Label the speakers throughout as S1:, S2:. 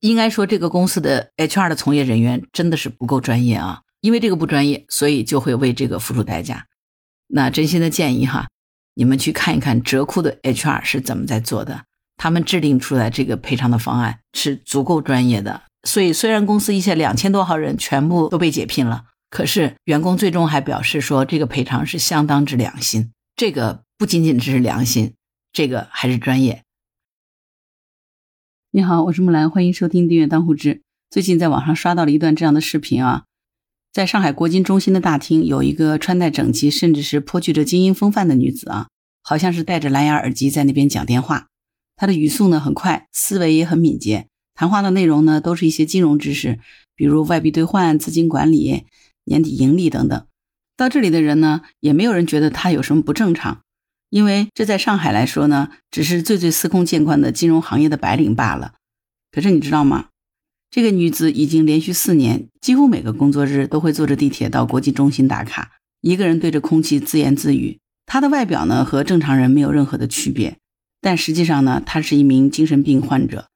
S1: 应该说这个公司的 HR 的从业人员真的是不够专业啊，因为这个不专业，所以就会为这个付出代价。那真心的建议哈，你们去看一看折库的 HR 是怎么在做的，他们制定出来这个赔偿的方案是足够专业的。所以虽然公司一些两千多号人全部都被解聘了，可是员工最终还表示说这个赔偿是相当之良心。这个不仅仅只是良心，这个还是专业。你好，我是木兰，欢迎收听订阅当户知。最近在网上刷到了一段这样的视频啊，在上海国金中心的大厅，有一个穿戴整齐，甚至是颇具着精英风范的女子啊，好像是戴着蓝牙耳机在那边讲电话。她的语速呢很快，思维也很敏捷，谈话的内容呢都是一些金融知识，比如外币兑换、资金管理、年底盈利等等。到这里的人呢，也没有人觉得她有什么不正常。因为这在上海来说呢，只是最最司空见惯的金融行业的白领罢了。可是你知道吗？这个女子已经连续四年，几乎每个工作日都会坐着地铁到国际中心打卡，一个人对着空气自言自语。她的外表呢，和正常人没有任何的区别，但实际上呢，她是一名精神病患者。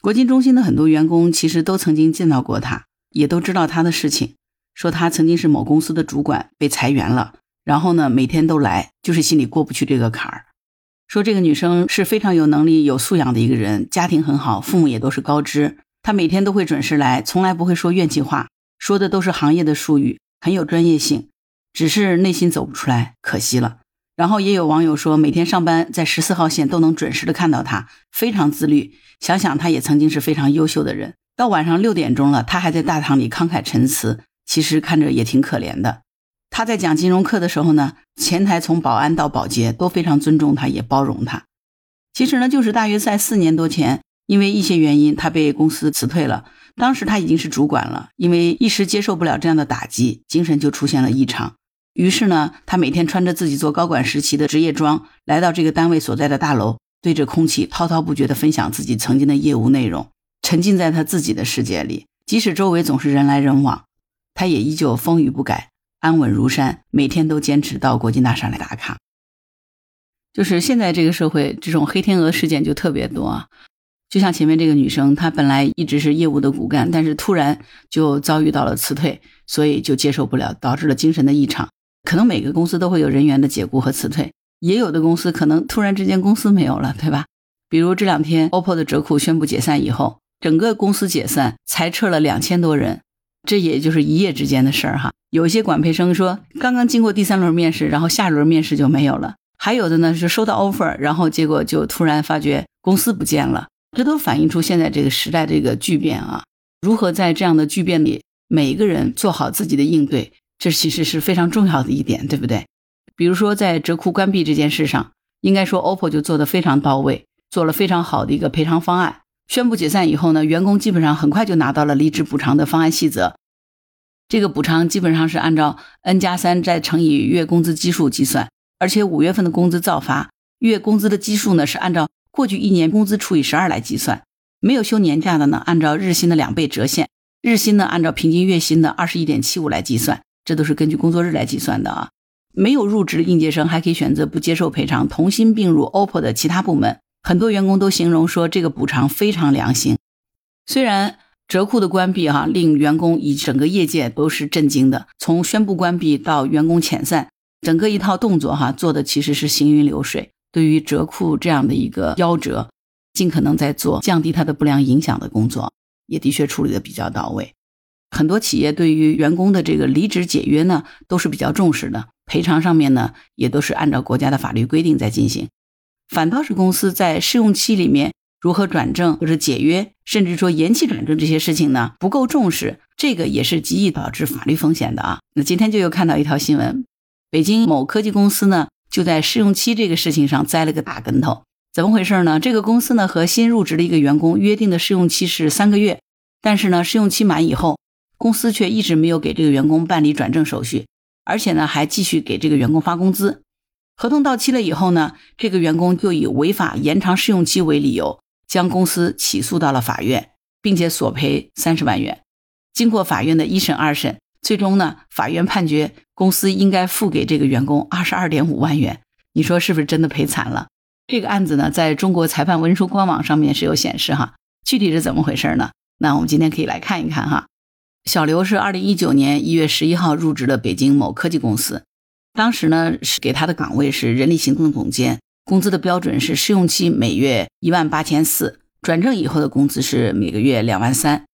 S1: 国际中心的很多员工其实都曾经见到过她，也都知道她的事情，说她曾经是某公司的主管，被裁员了。然后呢，每天都来，就是心里过不去这个坎儿。说这个女生是非常有能力、有素养的一个人，家庭很好，父母也都是高知。她每天都会准时来，从来不会说怨气话，说的都是行业的术语，很有专业性。只是内心走不出来，可惜了。然后也有网友说，每天上班在十四号线都能准时的看到她，非常自律。想想她也曾经是非常优秀的人，到晚上六点钟了，她还在大堂里慷慨陈词，其实看着也挺可怜的。他在讲金融课的时候呢，前台从保安到保洁都非常尊重他，也包容他。其实呢，就是大约在四年多前，因为一些原因，他被公司辞退了。当时他已经是主管了，因为一时接受不了这样的打击，精神就出现了异常。于是呢，他每天穿着自己做高管时期的职业装，来到这个单位所在的大楼，对着空气滔滔不绝地分享自己曾经的业务内容，沉浸在他自己的世界里。即使周围总是人来人往，他也依旧风雨不改。安稳如山，每天都坚持到国金大厦来打卡。就是现在这个社会，这种黑天鹅事件就特别多啊。就像前面这个女生，她本来一直是业务的骨干，但是突然就遭遇到了辞退，所以就接受不了，导致了精神的异常。可能每个公司都会有人员的解雇和辞退，也有的公司可能突然之间公司没有了，对吧？比如这两天 OPPO 的折库宣布解散以后，整个公司解散，裁撤了两千多人。这也就是一夜之间的事儿哈。有些管培生说，刚刚经过第三轮面试，然后下轮面试就没有了；还有的呢是收到 offer，然后结果就突然发觉公司不见了。这都反映出现在这个时代这个巨变啊。如何在这样的巨变里，每一个人做好自己的应对，这其实是非常重要的一点，对不对？比如说在折库关闭这件事上，应该说 OPPO 就做得非常到位，做了非常好的一个赔偿方案。宣布解散以后呢，员工基本上很快就拿到了离职补偿的方案细则。这个补偿基本上是按照 n 加三再乘以月工资基数计算，而且五月份的工资照发，月工资的基数呢是按照过去一年工资除以十二来计算。没有休年假的呢，按照日薪的两倍折现，日薪呢按照平均月薪的二十一点七五来计算，这都是根据工作日来计算的啊。没有入职的应届生还可以选择不接受赔偿，同薪并入 OPPO 的其他部门。很多员工都形容说，这个补偿非常良心。虽然折库的关闭哈，令员工以整个业界都是震惊的。从宣布关闭到员工遣散，整个一套动作哈，做的其实是行云流水。对于折库这样的一个夭折，尽可能在做降低它的不良影响的工作，也的确处理的比较到位。很多企业对于员工的这个离职解约呢，都是比较重视的，赔偿上面呢，也都是按照国家的法律规定在进行。反倒是公司在试用期里面如何转正或者解约，甚至说延期转正这些事情呢不够重视，这个也是极易导致法律风险的啊。那今天就又看到一条新闻，北京某科技公司呢就在试用期这个事情上栽了个大跟头。怎么回事呢？这个公司呢和新入职的一个员工约定的试用期是三个月，但是呢试用期满以后，公司却一直没有给这个员工办理转正手续，而且呢还继续给这个员工发工资。合同到期了以后呢，这个员工就以违法延长试用期为理由，将公司起诉到了法院，并且索赔三十万元。经过法院的一审、二审，最终呢，法院判决公司应该付给这个员工二十二点五万元。你说是不是真的赔惨了？这个案子呢，在中国裁判文书官网上面是有显示哈，具体是怎么回事呢？那我们今天可以来看一看哈。小刘是二零一九年一月十一号入职的北京某科技公司，当时呢是给他的岗位是人力行政总监，工资的标准是试用期每月一万八千四，转正以后的工资是每个月两万三。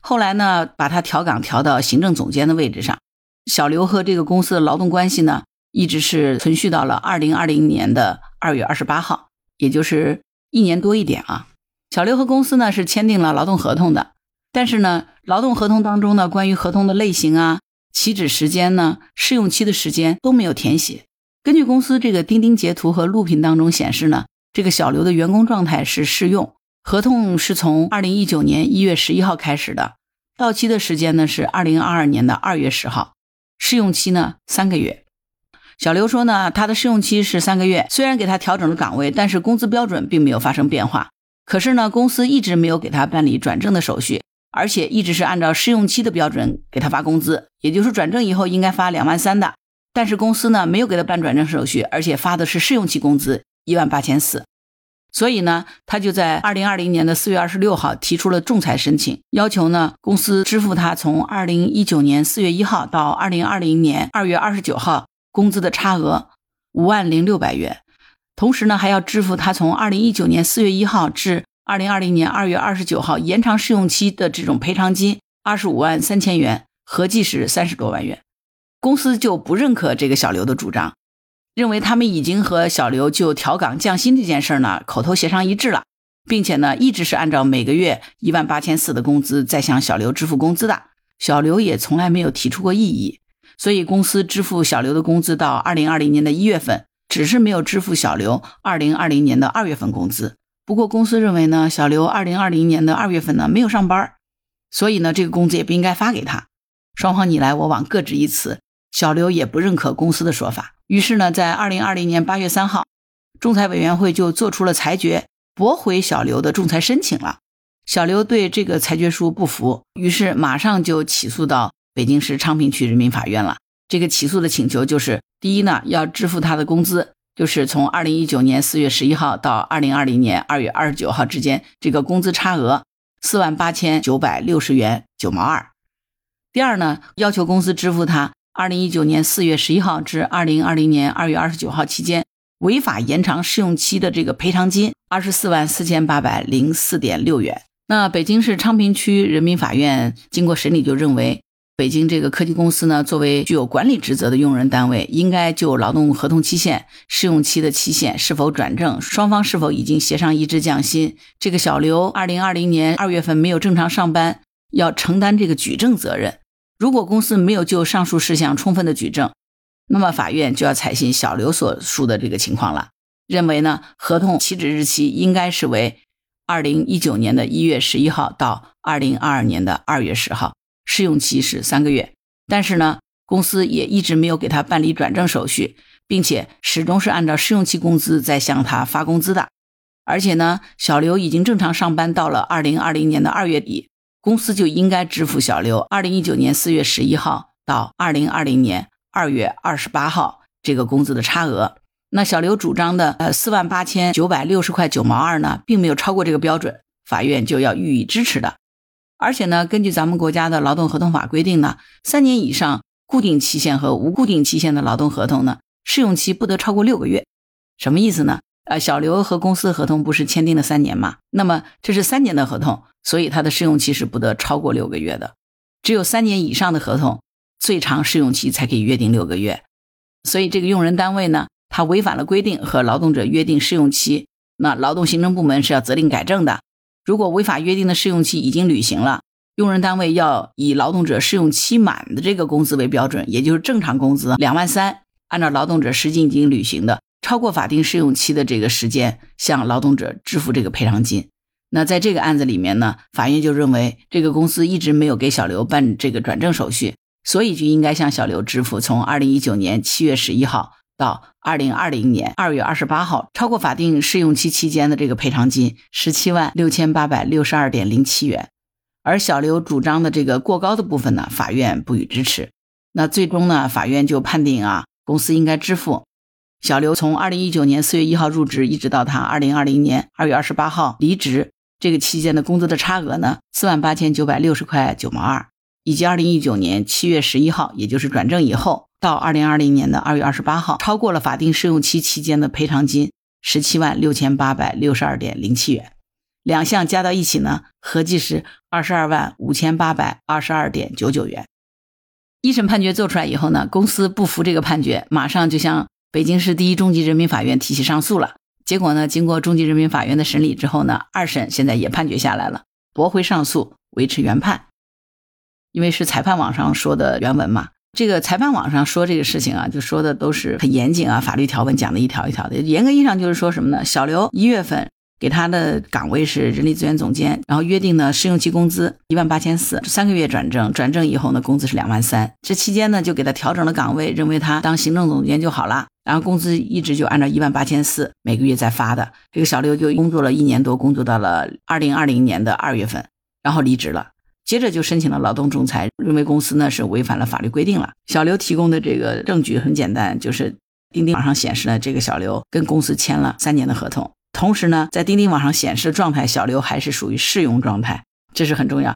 S1: 后来呢，把他调岗调到行政总监的位置上。小刘和这个公司的劳动关系呢，一直是存续到了二零二零年的二月二十八号，也就是一年多一点啊。小刘和公司呢是签订了劳动合同的。但是呢，劳动合同当中呢，关于合同的类型啊、起止时间呢、试用期的时间都没有填写。根据公司这个钉钉截图和录屏当中显示呢，这个小刘的员工状态是试用，合同是从二零一九年一月十一号开始的，到期的时间呢是二零二二年的二月十号，试用期呢三个月。小刘说呢，他的试用期是三个月，虽然给他调整了岗位，但是工资标准并没有发生变化。可是呢，公司一直没有给他办理转正的手续。而且一直是按照试用期的标准给他发工资，也就是转正以后应该发两万三的，但是公司呢没有给他办转正手续，而且发的是试用期工资一万八千四，所以呢他就在二零二零年的四月二十六号提出了仲裁申请，要求呢公司支付他从二零一九年四月一号到二零二零年二月二十九号工资的差额五万零六百元，同时呢还要支付他从二零一九年四月一号至二零二零年二月二十九号延长试用期的这种赔偿金二十五万三千元，合计是三十多万元。公司就不认可这个小刘的主张，认为他们已经和小刘就调岗降薪这件事呢口头协商一致了，并且呢一直是按照每个月一万八千四的工资在向小刘支付工资的，小刘也从来没有提出过异议，所以公司支付小刘的工资到二零二零年的一月份，只是没有支付小刘二零二零年的二月份工资。不过公司认为呢，小刘二零二零年的二月份呢没有上班，所以呢这个工资也不应该发给他。双方你来我往各执一词，小刘也不认可公司的说法。于是呢，在二零二零年八月三号，仲裁委员会就做出了裁决，驳回小刘的仲裁申请了。小刘对这个裁决书不服，于是马上就起诉到北京市昌平区人民法院了。这个起诉的请求就是：第一呢，要支付他的工资。就是从二零一九年四月十一号到二零二零年二月二十九号之间，这个工资差额四万八千九百六十元九毛二。第二呢，要求公司支付他二零一九年四月十一号至二零二零年二月二十九号期间违法延长试用期的这个赔偿金二十四万四千八百零四点六元。那北京市昌平区人民法院经过审理就认为。北京这个科技公司呢，作为具有管理职责的用人单位，应该就劳动合同期限、试用期的期限是否转正、双方是否已经协商一致降薪，这个小刘二零二零年二月份没有正常上班，要承担这个举证责任。如果公司没有就上述事项充分的举证，那么法院就要采信小刘所述的这个情况了，认为呢，合同起止日期应该是为二零一九年的一月十一号到二零二二年的二月十号。试用期是三个月，但是呢，公司也一直没有给他办理转正手续，并且始终是按照试用期工资在向他发工资的。而且呢，小刘已经正常上班到了二零二零年的二月底，公司就应该支付小刘二零一九年四月十一号到二零二零年二月二十八号这个工资的差额。那小刘主张的呃四万八千九百六十块九毛二呢，并没有超过这个标准，法院就要予以支持的。而且呢，根据咱们国家的劳动合同法规定呢，三年以上固定期限和无固定期限的劳动合同呢，试用期不得超过六个月。什么意思呢？呃，小刘和公司合同不是签订了三年吗？那么这是三年的合同，所以它的试用期是不得超过六个月的。只有三年以上的合同，最长试用期才可以约定六个月。所以这个用人单位呢，他违反了规定和劳动者约定试用期，那劳动行政部门是要责令改正的。如果违法约定的试用期已经履行了，用人单位要以劳动者试用期满的这个工资为标准，也就是正常工资两万三，按照劳动者实际已经履行的超过法定试用期的这个时间，向劳动者支付这个赔偿金。那在这个案子里面呢，法院就认为这个公司一直没有给小刘办这个转正手续，所以就应该向小刘支付从二零一九年七月十一号到。二零二零年二月二十八号，超过法定试用期期间的这个赔偿金十七万六千八百六十二点零七元，而小刘主张的这个过高的部分呢，法院不予支持。那最终呢，法院就判定啊，公司应该支付小刘从二零一九年四月一号入职，一直到他二零二零年二月二十八号离职，这个期间的工资的差额呢，四万八千九百六十块九毛二，以及二零一九年七月十一号，也就是转正以后到二零二零年的二月二十八号，超过了法定试用期期间的赔偿金十七万六千八百六十二点零七元，两项加到一起呢，合计是二十二万五千八百二十二点九九元。一审判决做出来以后呢，公司不服这个判决，马上就向北京市第一中级人民法院提起上诉了。结果呢，经过中级人民法院的审理之后呢，二审现在也判决下来了，驳回上诉，维持原判。因为是裁判网上说的原文嘛，这个裁判网上说这个事情啊，就说的都是很严谨啊，法律条文讲的一条一条的。严格意义上就是说什么呢？小刘一月份。给他的岗位是人力资源总监，然后约定呢试用期工资一万八千四，三个月转正，转正以后呢工资是两万三。这期间呢就给他调整了岗位，认为他当行政总监就好了，然后工资一直就按照一万八千四每个月在发的。这个小刘就工作了一年多，工作到了二零二零年的二月份，然后离职了，接着就申请了劳动仲裁，认为公司呢是违反了法律规定了。小刘提供的这个证据很简单，就是钉钉网上显示呢这个小刘跟公司签了三年的合同。同时呢，在钉钉网上显示的状态，小刘还是属于试用状态，这是很重要。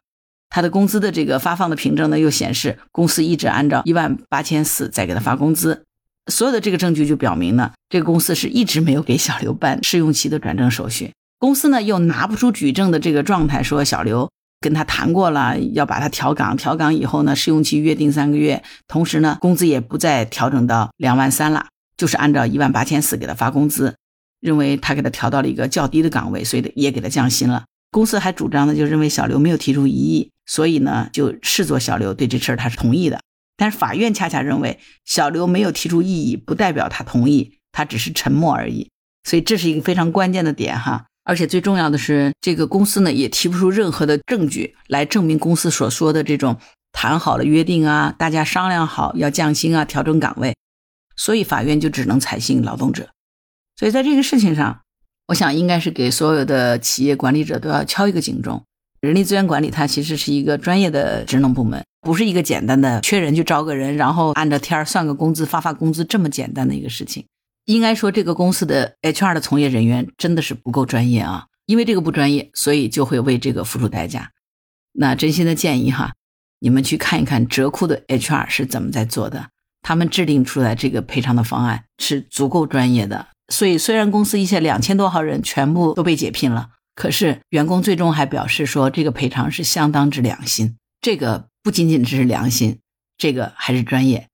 S1: 他的工资的这个发放的凭证呢，又显示公司一直按照一万八千四在给他发工资。所有的这个证据就表明呢，这个公司是一直没有给小刘办试用期的转正手续。公司呢又拿不出举证的这个状态，说小刘跟他谈过了，要把他调岗，调岗以后呢，试用期约定三个月，同时呢，工资也不再调整到两万三了，就是按照一万八千四给他发工资。认为他给他调到了一个较低的岗位，所以也给他降薪了。公司还主张呢，就认为小刘没有提出异议，所以呢就视作小刘对这事儿他是同意的。但是法院恰恰认为小刘没有提出异议，不代表他同意，他只是沉默而已。所以这是一个非常关键的点哈。而且最重要的是，这个公司呢也提不出任何的证据来证明公司所说的这种谈好了约定啊，大家商量好要降薪啊，调整岗位，所以法院就只能采信劳动者。所以在这个事情上，我想应该是给所有的企业管理者都要敲一个警钟。人力资源管理它其实是一个专业的职能部门，不是一个简单的缺人就招个人，然后按着天儿算个工资发发工资这么简单的一个事情。应该说，这个公司的 HR 的从业人员真的是不够专业啊，因为这个不专业，所以就会为这个付出代价。那真心的建议哈，你们去看一看折库的 HR 是怎么在做的，他们制定出来这个赔偿的方案是足够专业的。所以，虽然公司一些两千多号人全部都被解聘了，可是员工最终还表示说，这个赔偿是相当之良心。这个不仅仅只是良心，这个还是专业。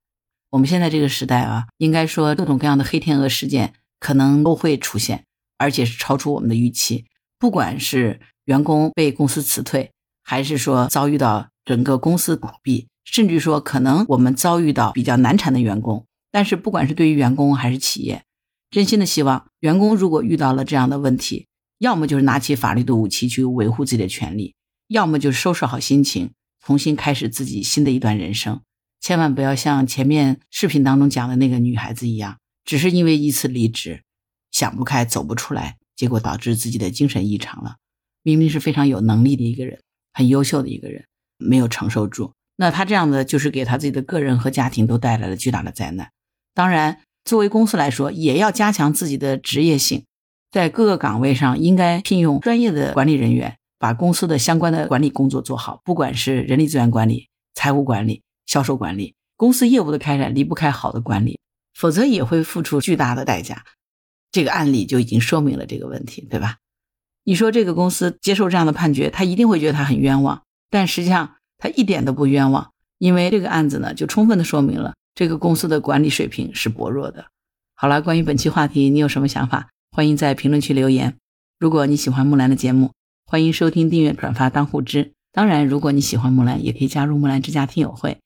S1: 我们现在这个时代啊，应该说各种各样的黑天鹅事件可能都会出现，而且是超出我们的预期。不管是员工被公司辞退，还是说遭遇到整个公司倒闭，甚至说可能我们遭遇到比较难缠的员工。但是，不管是对于员工还是企业，真心的希望员工如果遇到了这样的问题，要么就是拿起法律的武器去维护自己的权利，要么就收拾好心情，重新开始自己新的一段人生。千万不要像前面视频当中讲的那个女孩子一样，只是因为一次离职，想不开走不出来，结果导致自己的精神异常了。明明是非常有能力的一个人，很优秀的一个人，没有承受住。那他这样的就是给他自己的个人和家庭都带来了巨大的灾难。当然。作为公司来说，也要加强自己的职业性，在各个岗位上应该聘用专业的管理人员，把公司的相关的管理工作做好。不管是人力资源管理、财务管理、销售管理，公司业务的开展离不开好的管理，否则也会付出巨大的代价。这个案例就已经说明了这个问题，对吧？你说这个公司接受这样的判决，他一定会觉得他很冤枉，但实际上他一点都不冤枉，因为这个案子呢，就充分的说明了。这个公司的管理水平是薄弱的。好了，关于本期话题，你有什么想法？欢迎在评论区留言。如果你喜欢木兰的节目，欢迎收听、订阅、转发、当护知。当然，如果你喜欢木兰，也可以加入木兰之家听友会，